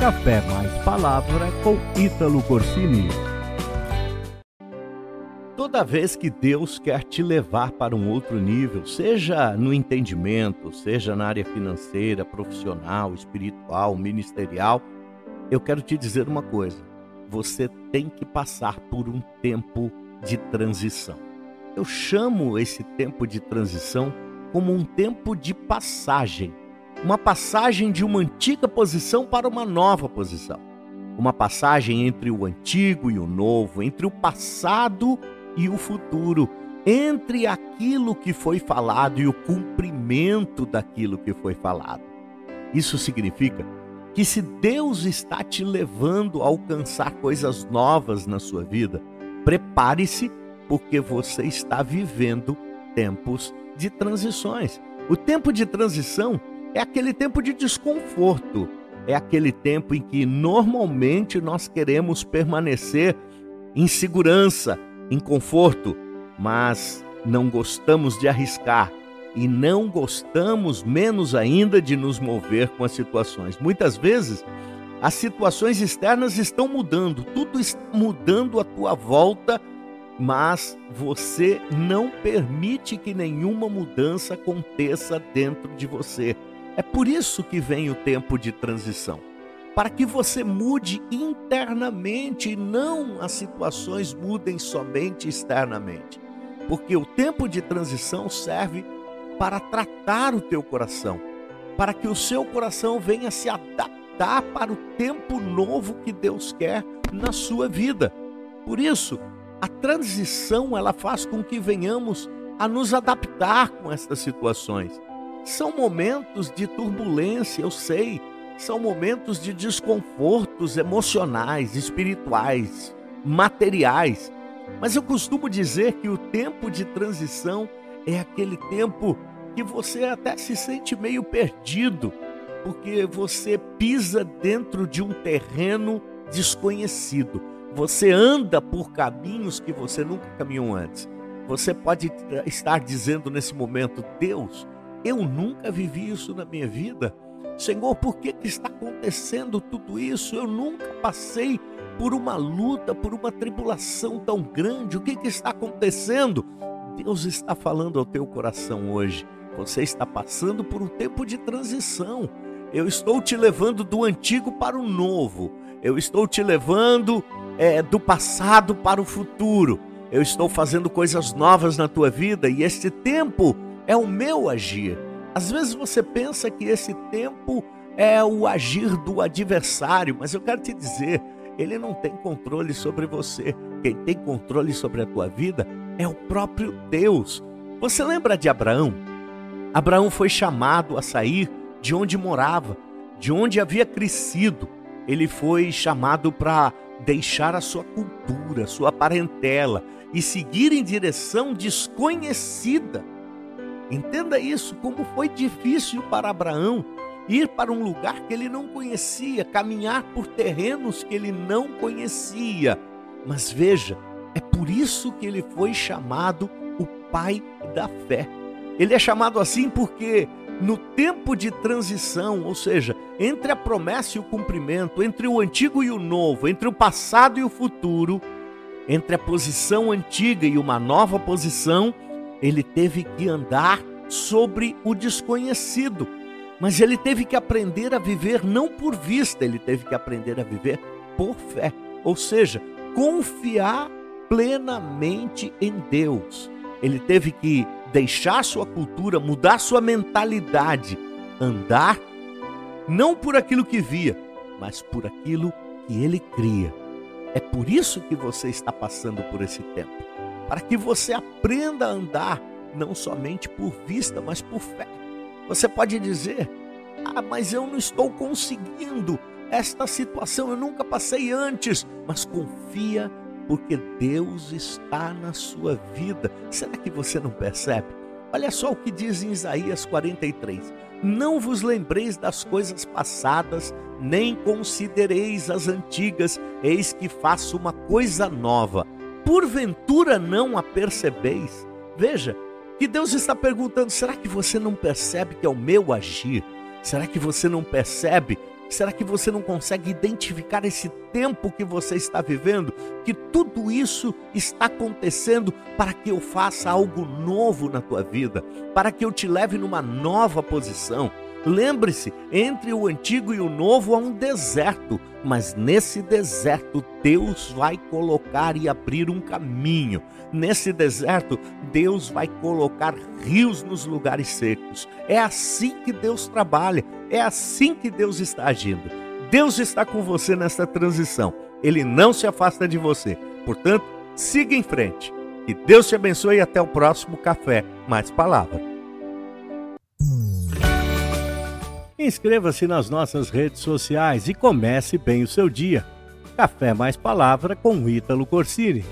Café mais Palavra com Ítalo Corsini. Toda vez que Deus quer te levar para um outro nível, seja no entendimento, seja na área financeira, profissional, espiritual, ministerial, eu quero te dizer uma coisa: você tem que passar por um tempo de transição. Eu chamo esse tempo de transição como um tempo de passagem uma passagem de uma antiga posição para uma nova posição. Uma passagem entre o antigo e o novo, entre o passado e o futuro, entre aquilo que foi falado e o cumprimento daquilo que foi falado. Isso significa que se Deus está te levando a alcançar coisas novas na sua vida, prepare-se, porque você está vivendo tempos de transições. O tempo de transição é aquele tempo de desconforto, é aquele tempo em que normalmente nós queremos permanecer em segurança, em conforto, mas não gostamos de arriscar e não gostamos menos ainda de nos mover com as situações. Muitas vezes as situações externas estão mudando, tudo está mudando à tua volta, mas você não permite que nenhuma mudança aconteça dentro de você. É por isso que vem o tempo de transição para que você mude internamente e não as situações mudem somente externamente. Porque o tempo de transição serve para tratar o teu coração, para que o seu coração venha se adaptar para o tempo novo que Deus quer na sua vida. Por isso, a transição ela faz com que venhamos a nos adaptar com estas situações. São momentos de turbulência, eu sei. São momentos de desconfortos emocionais, espirituais, materiais. Mas eu costumo dizer que o tempo de transição é aquele tempo que você até se sente meio perdido, porque você pisa dentro de um terreno desconhecido. Você anda por caminhos que você nunca caminhou antes. Você pode estar dizendo nesse momento: Deus, eu nunca vivi isso na minha vida. Senhor, por que, que está acontecendo tudo isso? Eu nunca passei por uma luta, por uma tribulação tão grande. O que, que está acontecendo? Deus está falando ao teu coração hoje. Você está passando por um tempo de transição. Eu estou te levando do antigo para o novo. Eu estou te levando é, do passado para o futuro. Eu estou fazendo coisas novas na tua vida e este tempo é o meu agir. Às vezes você pensa que esse tempo é o agir do adversário, mas eu quero te dizer, ele não tem controle sobre você. Quem tem controle sobre a tua vida é o próprio Deus. Você lembra de Abraão? Abraão foi chamado a sair de onde morava, de onde havia crescido. Ele foi chamado para deixar a sua cultura, sua parentela e seguir em direção desconhecida. Entenda isso, como foi difícil para Abraão ir para um lugar que ele não conhecia, caminhar por terrenos que ele não conhecia. Mas veja, é por isso que ele foi chamado o pai da fé. Ele é chamado assim porque no tempo de transição, ou seja, entre a promessa e o cumprimento, entre o antigo e o novo, entre o passado e o futuro, entre a posição antiga e uma nova posição, ele teve que andar sobre o desconhecido. Mas ele teve que aprender a viver não por vista, ele teve que aprender a viver por fé. Ou seja, confiar plenamente em Deus. Ele teve que deixar sua cultura, mudar sua mentalidade, andar não por aquilo que via, mas por aquilo que ele cria. É por isso que você está passando por esse tempo para que você aprenda a andar não somente por vista, mas por fé. Você pode dizer: Ah, mas eu não estou conseguindo esta situação, eu nunca passei antes, mas confia, porque Deus está na sua vida. Será que você não percebe? Olha só o que diz em Isaías 43: Não vos lembreis das coisas passadas, nem considereis as antigas, eis que faço uma coisa nova porventura não a percebeis? Veja, que Deus está perguntando: será que você não percebe que é o meu agir? Será que você não percebe Será que você não consegue identificar esse tempo que você está vivendo? Que tudo isso está acontecendo para que eu faça algo novo na tua vida, para que eu te leve numa nova posição. Lembre-se, entre o antigo e o novo há um deserto, mas nesse deserto Deus vai colocar e abrir um caminho. Nesse deserto, Deus vai colocar rios nos lugares secos. É assim que Deus trabalha, é assim que Deus está agindo. Deus está com você nessa transição, ele não se afasta de você. Portanto, siga em frente. Que Deus te abençoe e até o próximo Café Mais Palavra. Inscreva-se nas nossas redes sociais e comece bem o seu dia. Café Mais Palavra com Ítalo Corsini.